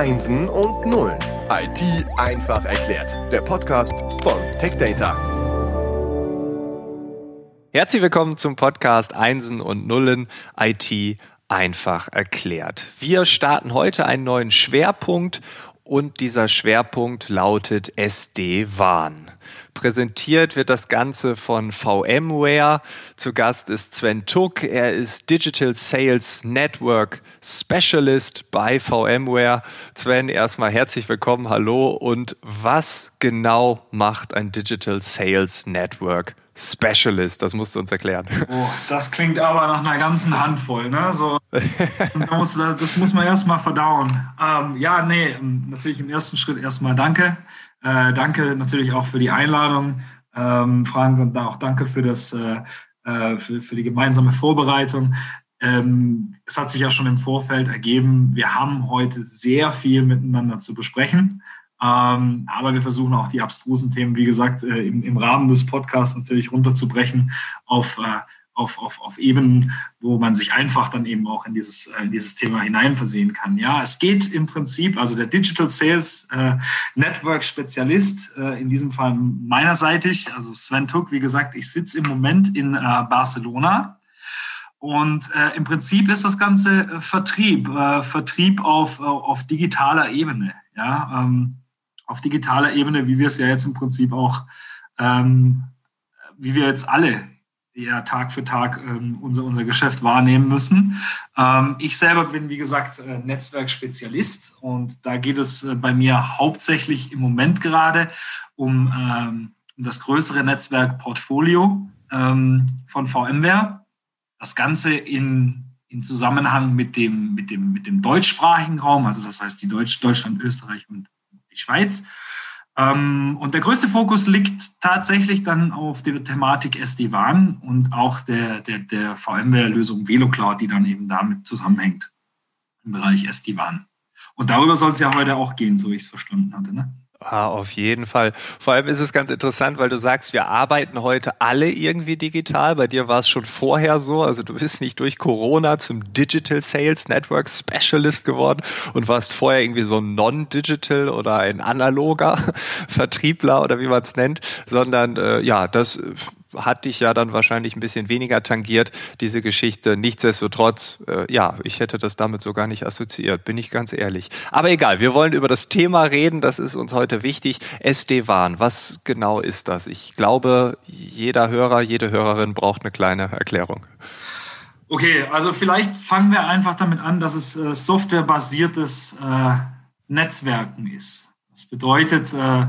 Einsen und Nullen. IT einfach erklärt. Der Podcast von TechData. Herzlich willkommen zum Podcast Einsen und Nullen IT einfach erklärt. Wir starten heute einen neuen Schwerpunkt und dieser Schwerpunkt lautet SD-WAN. Präsentiert wird das Ganze von VMware. Zu Gast ist Sven Tuck. Er ist Digital Sales Network Specialist bei VMware. Sven, erstmal herzlich willkommen. Hallo. Und was genau macht ein Digital Sales Network Specialist? Das musst du uns erklären. Oh, das klingt aber nach einer ganzen Handvoll. Ne? So, muss, das muss man erstmal verdauen. Ähm, ja, nee, natürlich im ersten Schritt erstmal danke äh, danke natürlich auch für die Einladung, ähm, Frank, und auch danke für, das, äh, äh, für, für die gemeinsame Vorbereitung. Ähm, es hat sich ja schon im Vorfeld ergeben, wir haben heute sehr viel miteinander zu besprechen. Ähm, aber wir versuchen auch die abstrusen Themen, wie gesagt, äh, im, im, Rahmen des Podcasts natürlich runterzubrechen auf äh, auf, auf, auf Ebenen, wo man sich einfach dann eben auch in dieses, äh, in dieses Thema hineinversehen kann. Ja, es geht im Prinzip, also der Digital Sales äh, Network Spezialist, äh, in diesem Fall meinerseitig, also Sven Tuck, wie gesagt, ich sitze im Moment in äh, Barcelona. Und äh, im Prinzip ist das Ganze äh, Vertrieb, Vertrieb auf, auf digitaler Ebene. Ja, ähm, auf digitaler Ebene, wie wir es ja jetzt im Prinzip auch, ähm, wie wir jetzt alle ja Tag für Tag ähm, unser, unser Geschäft wahrnehmen müssen. Ähm, ich selber bin, wie gesagt, äh, Netzwerkspezialist und da geht es äh, bei mir hauptsächlich im Moment gerade um, ähm, das größere Netzwerkportfolio ähm, von VMware. Das Ganze in, in Zusammenhang mit dem, mit, dem, mit dem deutschsprachigen Raum, also das heißt die Deutsch, Deutschland, Österreich und die Schweiz. Ähm, und der größte Fokus liegt tatsächlich dann auf der Thematik SD-WAN und auch der, der, der VMware-Lösung VeloCloud, die dann eben damit zusammenhängt im Bereich SD-WAN. Und darüber soll es ja heute auch gehen, so ich es verstanden hatte. Ne? Ah, auf jeden Fall. Vor allem ist es ganz interessant, weil du sagst, wir arbeiten heute alle irgendwie digital. Bei dir war es schon vorher so. Also du bist nicht durch Corona zum Digital Sales Network Specialist geworden und warst vorher irgendwie so ein Non-Digital oder ein analoger Vertriebler oder wie man es nennt, sondern äh, ja, das hat dich ja dann wahrscheinlich ein bisschen weniger tangiert, diese Geschichte. Nichtsdestotrotz, äh, ja, ich hätte das damit so gar nicht assoziiert, bin ich ganz ehrlich. Aber egal, wir wollen über das Thema reden, das ist uns heute wichtig. SD-WAN, was genau ist das? Ich glaube, jeder Hörer, jede Hörerin braucht eine kleine Erklärung. Okay, also vielleicht fangen wir einfach damit an, dass es äh, softwarebasiertes äh, Netzwerken ist. Das bedeutet, äh,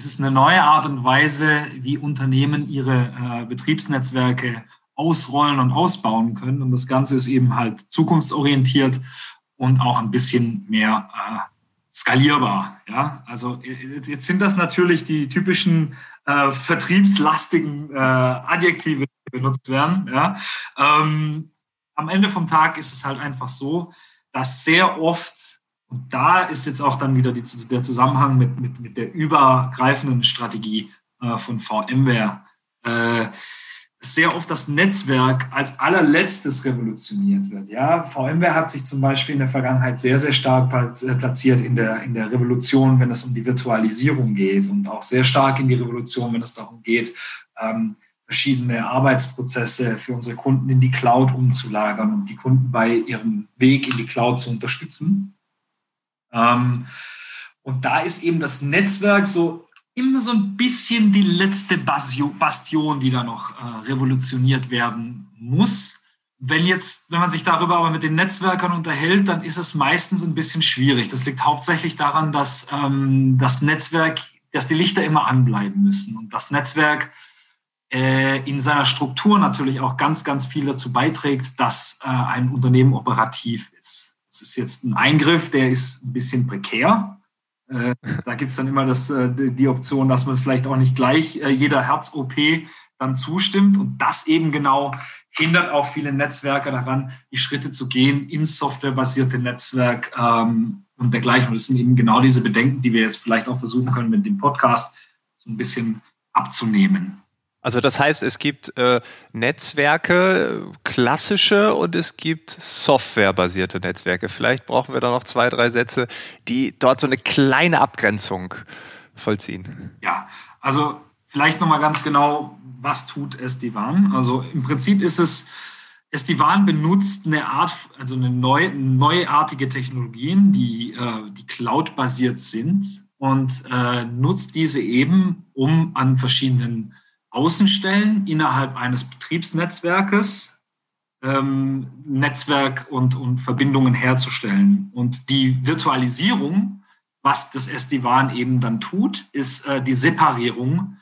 es ist eine neue Art und Weise, wie Unternehmen ihre äh, Betriebsnetzwerke ausrollen und ausbauen können. Und das Ganze ist eben halt zukunftsorientiert und auch ein bisschen mehr äh, skalierbar. Ja, also jetzt sind das natürlich die typischen äh, vertriebslastigen äh, Adjektive, die benutzt werden. Ja, ähm, am Ende vom Tag ist es halt einfach so, dass sehr oft und da ist jetzt auch dann wieder die, der Zusammenhang mit, mit, mit der übergreifenden Strategie äh, von VMware. Äh, sehr oft das Netzwerk als allerletztes revolutioniert wird. Ja, VMware hat sich zum Beispiel in der Vergangenheit sehr, sehr stark äh, platziert in der, in der Revolution, wenn es um die Virtualisierung geht und auch sehr stark in die Revolution, wenn es darum geht, ähm, verschiedene Arbeitsprozesse für unsere Kunden in die Cloud umzulagern und die Kunden bei ihrem Weg in die Cloud zu unterstützen. Ähm, und da ist eben das Netzwerk so immer so ein bisschen die letzte Bastion, die da noch äh, revolutioniert werden muss. Wenn jetzt, wenn man sich darüber aber mit den Netzwerkern unterhält, dann ist es meistens ein bisschen schwierig. Das liegt hauptsächlich daran, dass ähm, das Netzwerk, dass die Lichter immer anbleiben müssen und das Netzwerk äh, in seiner Struktur natürlich auch ganz, ganz viel dazu beiträgt, dass äh, ein Unternehmen operativ ist. Das ist jetzt ein Eingriff, der ist ein bisschen prekär. Äh, da gibt es dann immer das, äh, die Option, dass man vielleicht auch nicht gleich äh, jeder Herz-OP dann zustimmt. Und das eben genau hindert auch viele Netzwerke daran, die Schritte zu gehen ins softwarebasierte Netzwerk ähm, und dergleichen. Und das sind eben genau diese Bedenken, die wir jetzt vielleicht auch versuchen können, mit dem Podcast so ein bisschen abzunehmen. Also das heißt, es gibt äh, Netzwerke, klassische und es gibt softwarebasierte Netzwerke. Vielleicht brauchen wir da noch zwei, drei Sätze, die dort so eine kleine Abgrenzung vollziehen. Ja, also vielleicht nochmal ganz genau, was tut SD-WAN? Also im Prinzip ist es, SD-WAN benutzt eine Art, also eine neu, neuartige Technologien, die, äh, die cloud-basiert sind und äh, nutzt diese eben, um an verschiedenen Außenstellen innerhalb eines Betriebsnetzwerkes ähm, Netzwerk und, und Verbindungen herzustellen. Und die Virtualisierung, was das SD-WAN eben dann tut, ist äh, die Separierung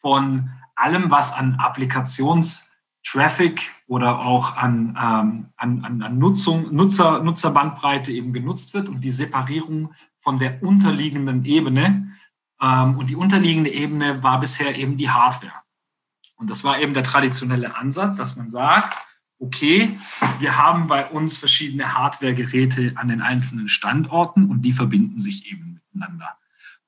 von allem, was an Applikationstraffic oder auch an, ähm, an, an, Nutzung, Nutzer, Nutzerbandbreite eben genutzt wird und die Separierung von der unterliegenden Ebene. Ähm, und die unterliegende Ebene war bisher eben die Hardware. Und das war eben der traditionelle Ansatz, dass man sagt, okay, wir haben bei uns verschiedene Hardware-Geräte an den einzelnen Standorten und die verbinden sich eben miteinander.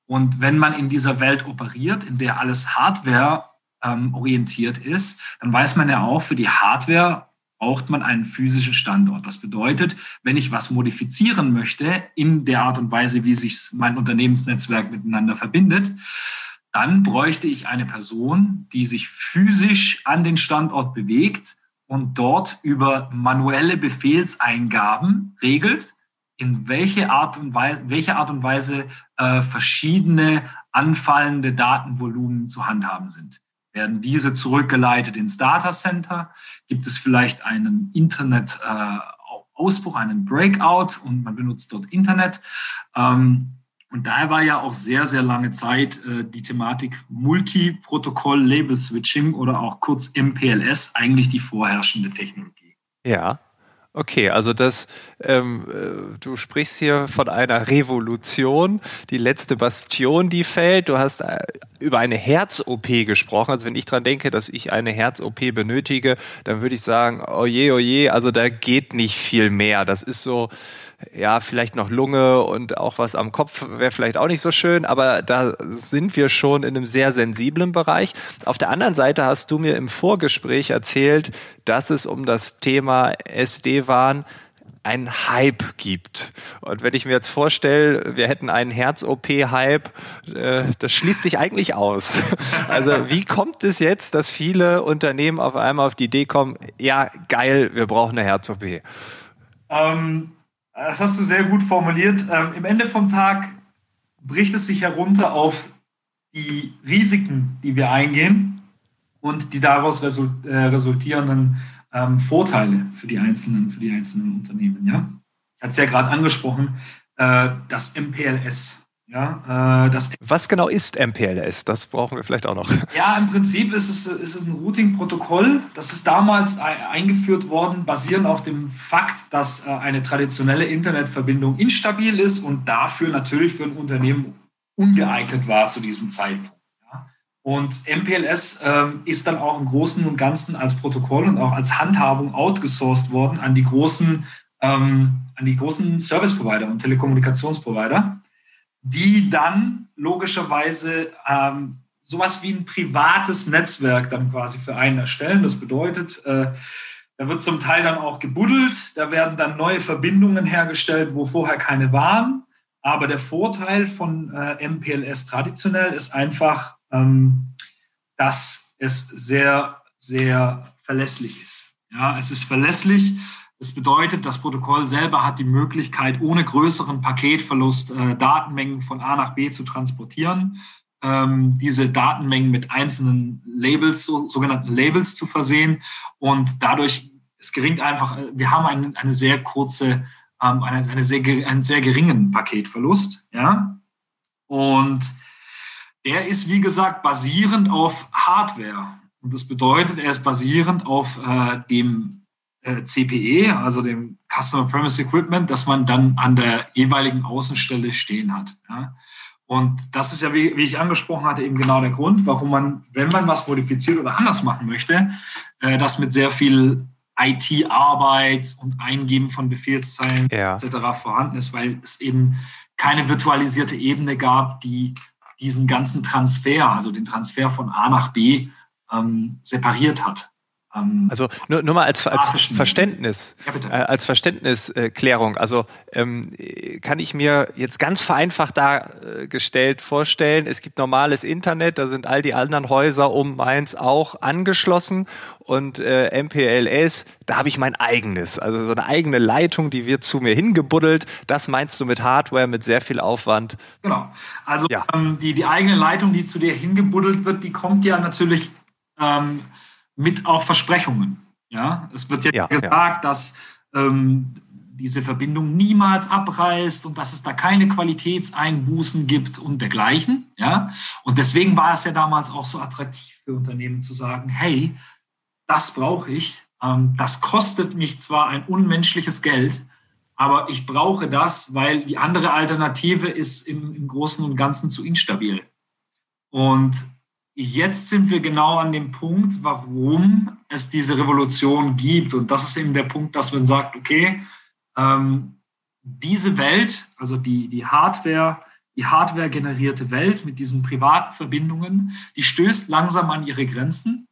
Und wenn man in dieser Welt operiert, in der alles Hardware ähm, orientiert ist, dann weiß man ja auch, für die Hardware braucht man einen physischen Standort. Das bedeutet, wenn ich was modifizieren möchte in der Art und Weise, wie sich mein Unternehmensnetzwerk miteinander verbindet, dann bräuchte ich eine Person, die sich physisch an den Standort bewegt und dort über manuelle Befehlseingaben regelt, in welche Art und Weise, welche Art und Weise äh, verschiedene anfallende Datenvolumen zu handhaben sind. Werden diese zurückgeleitet ins Datacenter? Gibt es vielleicht einen Internet-Ausbruch, äh, einen Breakout und man benutzt dort Internet? Ähm, und daher war ja auch sehr, sehr lange Zeit äh, die Thematik Multiprotokoll-Label-Switching oder auch kurz MPLS eigentlich die vorherrschende Technologie. Ja. Okay, also das, ähm, äh, du sprichst hier von einer Revolution, die letzte Bastion, die fällt. Du hast äh, über eine Herz-OP gesprochen. Also wenn ich dran denke, dass ich eine Herz-OP benötige, dann würde ich sagen, oje, oje, also da geht nicht viel mehr. Das ist so, ja, vielleicht noch Lunge und auch was am Kopf wäre vielleicht auch nicht so schön, aber da sind wir schon in einem sehr sensiblen Bereich. Auf der anderen Seite hast du mir im Vorgespräch erzählt, dass es um das Thema SD-WAN einen Hype gibt. Und wenn ich mir jetzt vorstelle, wir hätten einen Herz-OP-Hype, äh, das schließt sich eigentlich aus. Also wie kommt es jetzt, dass viele Unternehmen auf einmal auf die Idee kommen, ja, geil, wir brauchen eine Herz-OP? Ähm das hast du sehr gut formuliert. Ähm, Im Ende vom Tag bricht es sich herunter auf die Risiken, die wir eingehen und die daraus äh, resultierenden ähm, Vorteile für die einzelnen, für die einzelnen Unternehmen. Ja? Ich hatte es ja gerade angesprochen, äh, das MPLS, ja, äh, das Was genau ist MPLS? Das brauchen wir vielleicht auch noch. Ja, im Prinzip ist es, ist es ein Routing-Protokoll. Das ist damals eingeführt worden, basierend auf dem Fakt, dass äh, eine traditionelle Internetverbindung instabil ist und dafür natürlich für ein Unternehmen ungeeignet war zu diesem Zeitpunkt. Und MPLS ähm, ist dann auch im Großen und Ganzen als Protokoll und auch als Handhabung outgesourced worden an die großen, ähm, an die großen Service-Provider und Telekommunikationsprovider die dann logischerweise ähm, sowas wie ein privates Netzwerk dann quasi für einen erstellen. Das bedeutet, äh, da wird zum Teil dann auch gebuddelt, da werden dann neue Verbindungen hergestellt, wo vorher keine waren. Aber der Vorteil von äh, MPLS traditionell ist einfach, ähm, dass es sehr, sehr verlässlich ist. Ja, es ist verlässlich. Das bedeutet, das Protokoll selber hat die Möglichkeit, ohne größeren Paketverlust äh, Datenmengen von A nach B zu transportieren, ähm, diese Datenmengen mit einzelnen Labels, so, sogenannten Labels zu versehen. Und dadurch, es geringt einfach, äh, wir haben eine, eine sehr kurze, ähm, eine, eine sehr, einen sehr geringen Paketverlust. Ja? Und der ist, wie gesagt, basierend auf Hardware. Und das bedeutet, er ist basierend auf äh, dem äh, CPE, also dem Customer Premise Equipment, das man dann an der jeweiligen Außenstelle stehen hat. Ja. Und das ist ja, wie, wie, ich angesprochen hatte, eben genau der Grund, warum man, wenn man was modifiziert oder anders machen möchte, äh, das mit sehr viel IT-Arbeit und Eingeben von Befehlszeilen ja. etc. vorhanden ist, weil es eben keine virtualisierte Ebene gab, die diesen ganzen Transfer, also den Transfer von A nach B, ähm, separiert hat. Also nur, nur mal als, als Verständnis, ja, äh, als Verständnisklärung. also ähm, kann ich mir jetzt ganz vereinfacht dargestellt vorstellen, es gibt normales Internet, da sind all die anderen Häuser um Mainz auch angeschlossen und äh, MPLS, da habe ich mein eigenes, also so eine eigene Leitung, die wird zu mir hingebuddelt. Das meinst du mit Hardware, mit sehr viel Aufwand? Genau. Also ja. ähm, die, die eigene Leitung, die zu dir hingebuddelt wird, die kommt ja natürlich ähm, mit auch Versprechungen. Ja, es wird ja, ja gesagt, ja. dass ähm, diese Verbindung niemals abreißt und dass es da keine Qualitätseinbußen gibt und dergleichen. Ja, und deswegen war es ja damals auch so attraktiv für Unternehmen zu sagen, hey, das brauche ich. Ähm, das kostet mich zwar ein unmenschliches Geld, aber ich brauche das, weil die andere Alternative ist im, im Großen und Ganzen zu instabil. Und jetzt sind wir genau an dem Punkt, warum es diese Revolution gibt. Und das ist eben der Punkt, dass man sagt, okay, ähm, diese Welt, also die, die Hardware, die Hardware-generierte Welt mit diesen privaten Verbindungen, die stößt langsam an ihre Grenzen.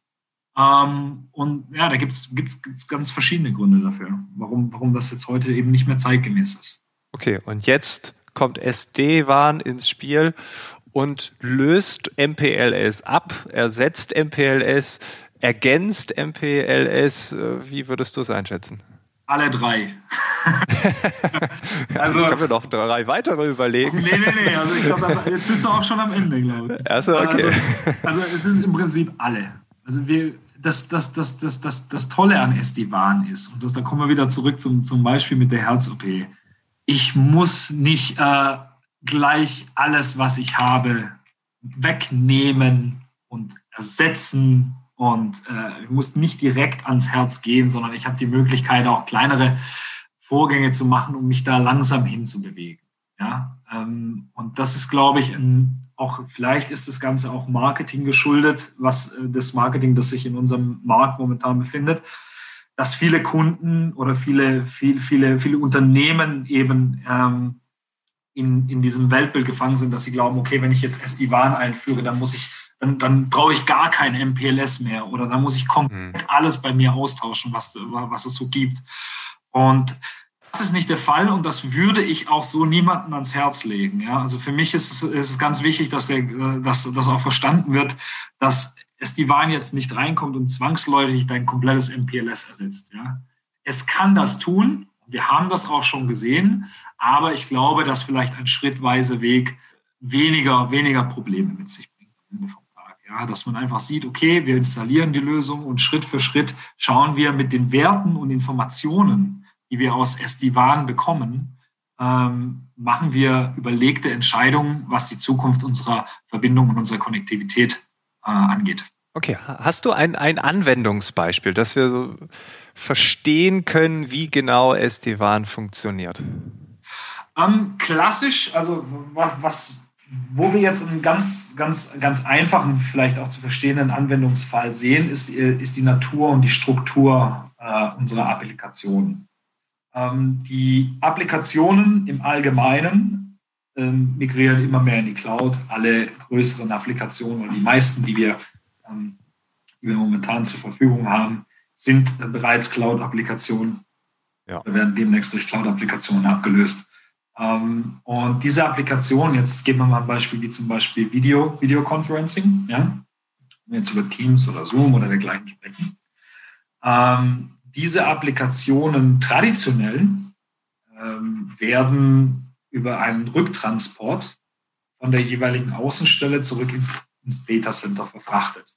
Ähm, und ja, da gibt es ganz verschiedene Gründe dafür, warum, warum das jetzt heute eben nicht mehr zeitgemäß ist. Okay, und jetzt kommt SD-WAN ins Spiel und löst MPLS ab, ersetzt MPLS, ergänzt MPLS. Äh, wie würdest du es einschätzen? Alle drei. also, ich kann mir noch drei weitere überlegen. Nee, nee, nee. Also ich glaube, jetzt bist du auch schon am Ende, glaube ich. Also, okay. Also, also es sind im Prinzip alle. Also wir, das, das, das, das, das, das Tolle an SD-WAN ist, und das, da kommen wir wieder zurück zum, zum Beispiel mit der Herz-OP. Ich muss nicht äh, gleich alles, was ich habe, wegnehmen und ersetzen. Und äh, ich muss nicht direkt ans Herz gehen, sondern ich habe die Möglichkeit, auch kleinere Vorgänge zu machen, um mich da langsam hinzubewegen. Ja? Ähm, und das ist, glaube ich, ein, auch vielleicht ist das Ganze auch Marketing geschuldet, was äh, das Marketing, das sich in unserem Markt momentan befindet, dass viele Kunden oder viele, viele, viele, viele Unternehmen eben ähm, in, in diesem Weltbild gefangen sind, dass sie glauben, okay, wenn ich jetzt SD-WAN einführe, dann muss ich, dann, dann brauche ich gar kein MPLS mehr oder dann muss ich komplett mhm. alles bei mir austauschen, was, was es so gibt. Und das ist nicht der Fall und das würde ich auch so niemandem ans Herz legen. Ja? Also für mich ist es, ist es ganz wichtig, dass, der, dass das auch verstanden wird, dass es die WAN jetzt nicht reinkommt und zwangsläufig dein komplettes MPLS ersetzt. Ja? Es kann das tun, wir haben das auch schon gesehen, aber ich glaube, dass vielleicht ein schrittweise Weg weniger, weniger Probleme mit sich bringt am Ende vom Tag. Ja, dass man einfach sieht, okay, wir installieren die Lösung und Schritt für Schritt schauen wir mit den Werten und Informationen, die wir aus SD-WAN bekommen, ähm, machen wir überlegte Entscheidungen, was die Zukunft unserer Verbindung und unserer Konnektivität äh, angeht. Okay, hast du ein, ein Anwendungsbeispiel, dass wir so verstehen können, wie genau SD-WAN funktioniert? Ähm, klassisch, also was, wo wir jetzt einen ganz, ganz, ganz einfachen, vielleicht auch zu verstehenden Anwendungsfall sehen, ist, ist die Natur und die Struktur äh, unserer Applikationen. Ähm, die Applikationen im Allgemeinen ähm, migrieren immer mehr in die Cloud. Alle größeren Applikationen und die meisten, die wir, ähm, die wir momentan zur Verfügung haben, sind äh, bereits Cloud-Applikationen. Ja. Wir werden demnächst durch Cloud-Applikationen abgelöst. Ähm, und diese Applikation, jetzt geben wir mal ein Beispiel wie zum Beispiel Video, Videoconferencing, ja, wenn wir jetzt über Teams oder Zoom oder dergleichen sprechen. Ähm, diese Applikationen traditionell ähm, werden über einen Rücktransport von der jeweiligen Außenstelle zurück ins, ins Data Center verfrachtet.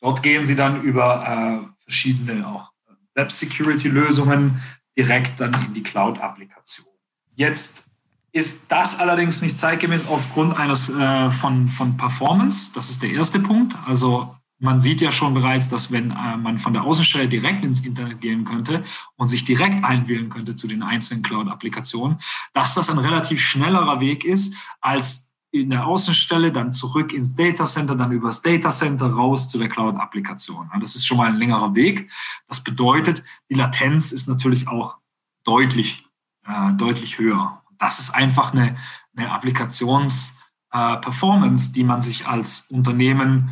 Dort gehen sie dann über äh, verschiedene auch Web Security Lösungen direkt dann in die Cloud-Applikation. Jetzt ist das allerdings nicht zeitgemäß aufgrund eines äh, von, von Performance. Das ist der erste Punkt. Also man sieht ja schon bereits, dass wenn äh, man von der Außenstelle direkt ins Internet gehen könnte und sich direkt einwählen könnte zu den einzelnen Cloud-Applikationen, dass das ein relativ schnellerer Weg ist, als in der Außenstelle dann zurück ins Data Center, dann übers Data Center raus zu der Cloud-Applikation. Das ist schon mal ein längerer Weg. Das bedeutet, die Latenz ist natürlich auch deutlich äh, deutlich höher. Das ist einfach eine, eine Applikations-Performance, äh, die man sich als Unternehmen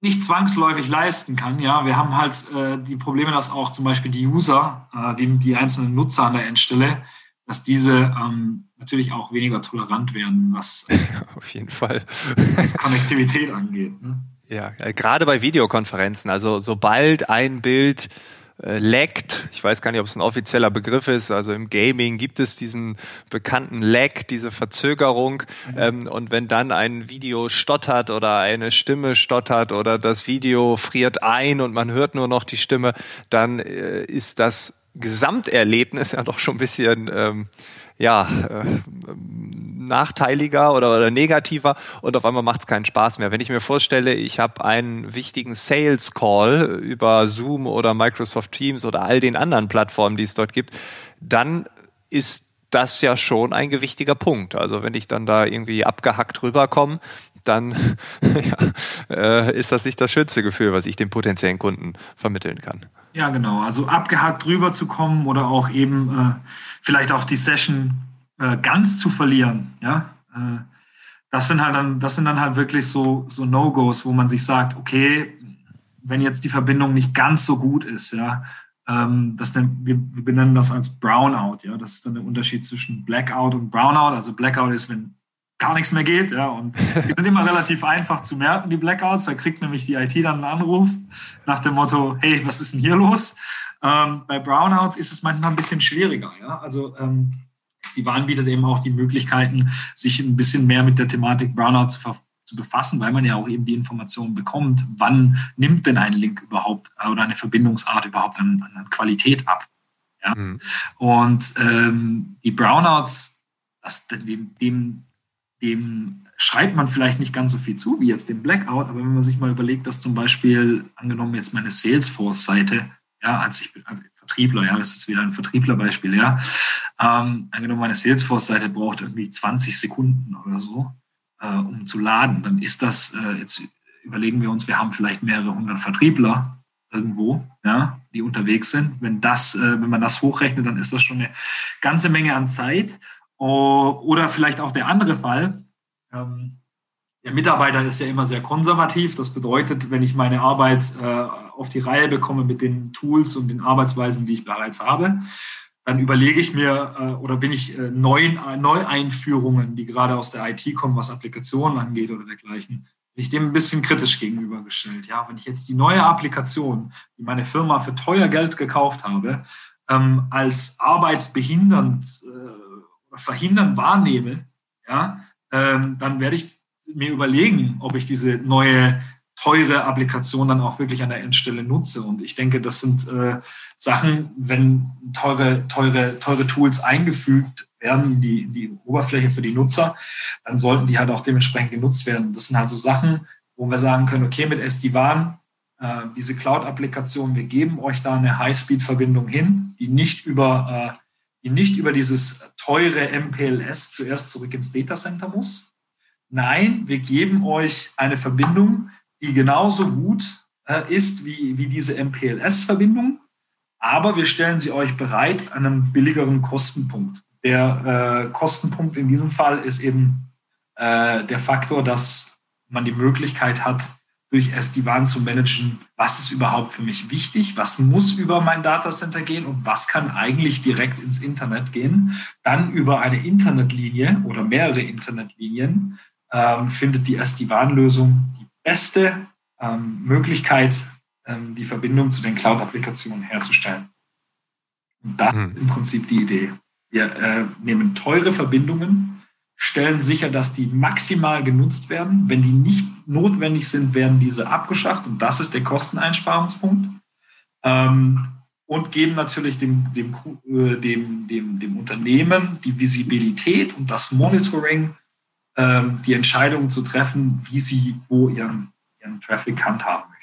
nicht zwangsläufig leisten kann. Ja, wir haben halt äh, die Probleme, dass auch zum Beispiel die User, äh, die, die einzelnen Nutzer an der Endstelle, dass diese ähm, natürlich auch weniger tolerant werden, was auf jeden Fall was Konnektivität angeht. Ne? Ja, äh, gerade bei Videokonferenzen. Also sobald ein Bild äh, laggt. Ich weiß gar nicht, ob es ein offizieller Begriff ist. Also im Gaming gibt es diesen bekannten Lag, diese Verzögerung. Mhm. Ähm, und wenn dann ein Video stottert oder eine Stimme stottert oder das Video friert ein und man hört nur noch die Stimme, dann äh, ist das Gesamterlebnis ja doch schon ein bisschen ähm, ja, äh, nachteiliger oder, oder negativer und auf einmal macht es keinen Spaß mehr. Wenn ich mir vorstelle, ich habe einen wichtigen Sales Call über Zoom oder Microsoft Teams oder all den anderen Plattformen, die es dort gibt, dann ist das ja schon ein gewichtiger Punkt. Also wenn ich dann da irgendwie abgehackt rüberkomme, dann ja, äh, ist das nicht das schönste Gefühl, was ich dem potenziellen Kunden vermitteln kann. Ja, genau. Also abgehackt rüberzukommen oder auch eben äh, vielleicht auch die Session äh, ganz zu verlieren. Ja, äh, das sind halt dann, das sind dann halt wirklich so, so No-Gos, wo man sich sagt, okay, wenn jetzt die Verbindung nicht ganz so gut ist, ja, ähm, das nennt, wir, wir benennen das als Brownout, ja, das ist dann der Unterschied zwischen Blackout und Brownout. Also Blackout ist, wenn gar nichts mehr geht. Ja, und die sind immer relativ einfach zu merken, die Blackouts. Da kriegt nämlich die IT dann einen Anruf nach dem Motto, hey, was ist denn hier los? Ähm, bei Brownouts ist es manchmal ein bisschen schwieriger. Ja? Also ähm, die Warn bietet eben auch die Möglichkeiten, sich ein bisschen mehr mit der Thematik Brownout zu, zu befassen, weil man ja auch eben die Informationen bekommt, wann nimmt denn ein Link überhaupt oder eine Verbindungsart überhaupt an, an Qualität ab. Ja? Mhm. Und ähm, die Brownouts, das, dem, dem dem schreibt man vielleicht nicht ganz so viel zu wie jetzt dem Blackout, aber wenn man sich mal überlegt, dass zum Beispiel, angenommen jetzt meine Salesforce-Seite, ja, als ich als Vertriebler, ja, das ist wieder ein Vertrieblerbeispiel, ja, ähm, angenommen meine Salesforce-Seite braucht irgendwie 20 Sekunden oder so, äh, um zu laden, dann ist das, äh, jetzt überlegen wir uns, wir haben vielleicht mehrere hundert Vertriebler irgendwo, ja, die unterwegs sind. Wenn das, äh, wenn man das hochrechnet, dann ist das schon eine ganze Menge an Zeit. Oder vielleicht auch der andere Fall. Ähm, der Mitarbeiter ist ja immer sehr konservativ. Das bedeutet, wenn ich meine Arbeit äh, auf die Reihe bekomme mit den Tools und den Arbeitsweisen, die ich bereits habe, dann überlege ich mir äh, oder bin ich äh, neuen Neueinführungen, die gerade aus der IT kommen, was Applikationen angeht oder dergleichen, bin ich dem ein bisschen kritisch gegenübergestellt. Ja, wenn ich jetzt die neue Applikation, die meine Firma für teuer Geld gekauft habe, ähm, als arbeitsbehindernd verhindern wahrnehme, ja, ähm, dann werde ich mir überlegen, ob ich diese neue teure Applikation dann auch wirklich an der Endstelle nutze. Und ich denke, das sind äh, Sachen, wenn teure, teure, teure Tools eingefügt werden die, die Oberfläche für die Nutzer, dann sollten die halt auch dementsprechend genutzt werden. Das sind halt so Sachen, wo wir sagen können, okay, mit SD-WAN, äh, diese Cloud-Applikation, wir geben euch da eine High-Speed-Verbindung hin, die nicht über äh, die nicht über dieses teure MPLS zuerst zurück ins Datacenter muss. Nein, wir geben euch eine Verbindung, die genauso gut äh, ist wie, wie diese MPLS-Verbindung, aber wir stellen sie euch bereit an einem billigeren Kostenpunkt. Der äh, Kostenpunkt in diesem Fall ist eben äh, der Faktor, dass man die Möglichkeit hat, durch SD-WAN zu managen, was ist überhaupt für mich wichtig, was muss über mein Datacenter gehen und was kann eigentlich direkt ins Internet gehen. Dann über eine Internetlinie oder mehrere Internetlinien ähm, findet die SD-WAN-Lösung die beste ähm, Möglichkeit, ähm, die Verbindung zu den Cloud-Applikationen herzustellen. Und das mhm. ist im Prinzip die Idee. Wir äh, nehmen teure Verbindungen, stellen sicher, dass die maximal genutzt werden. Wenn die nicht notwendig sind, werden diese abgeschafft und das ist der Kosteneinsparungspunkt. Ähm, und geben natürlich dem, dem, äh, dem, dem, dem Unternehmen die Visibilität und das Monitoring, ähm, die Entscheidung zu treffen, wie sie wo ihren, ihren Traffic handhaben.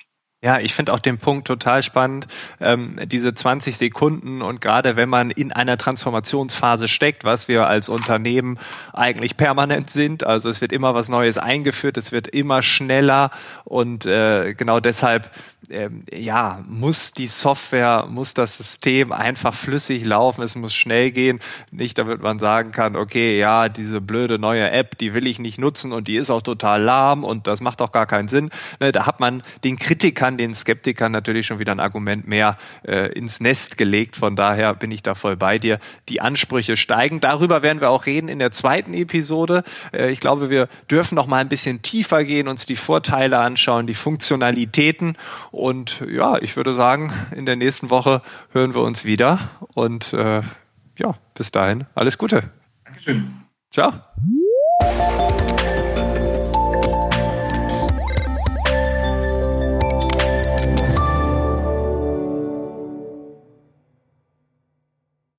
Ja, ich finde auch den Punkt total spannend, ähm, diese 20 Sekunden und gerade wenn man in einer Transformationsphase steckt, was wir als Unternehmen eigentlich permanent sind, also es wird immer was Neues eingeführt, es wird immer schneller und äh, genau deshalb ähm, ja, muss die Software, muss das System einfach flüssig laufen, es muss schnell gehen, nicht damit man sagen kann, okay, ja, diese blöde neue App, die will ich nicht nutzen und die ist auch total lahm und das macht auch gar keinen Sinn. Ne, da hat man den Kritikern, den Skeptikern natürlich schon wieder ein Argument mehr äh, ins Nest gelegt, von daher bin ich da voll bei dir. Die Ansprüche steigen, darüber werden wir auch reden in der zweiten Episode. Äh, ich glaube, wir dürfen noch mal ein bisschen tiefer gehen, uns die Vorteile anschauen, die Funktionalitäten und ja, ich würde sagen, in der nächsten Woche hören wir uns wieder. Und äh, ja, bis dahin, alles Gute. Dankeschön. Ciao.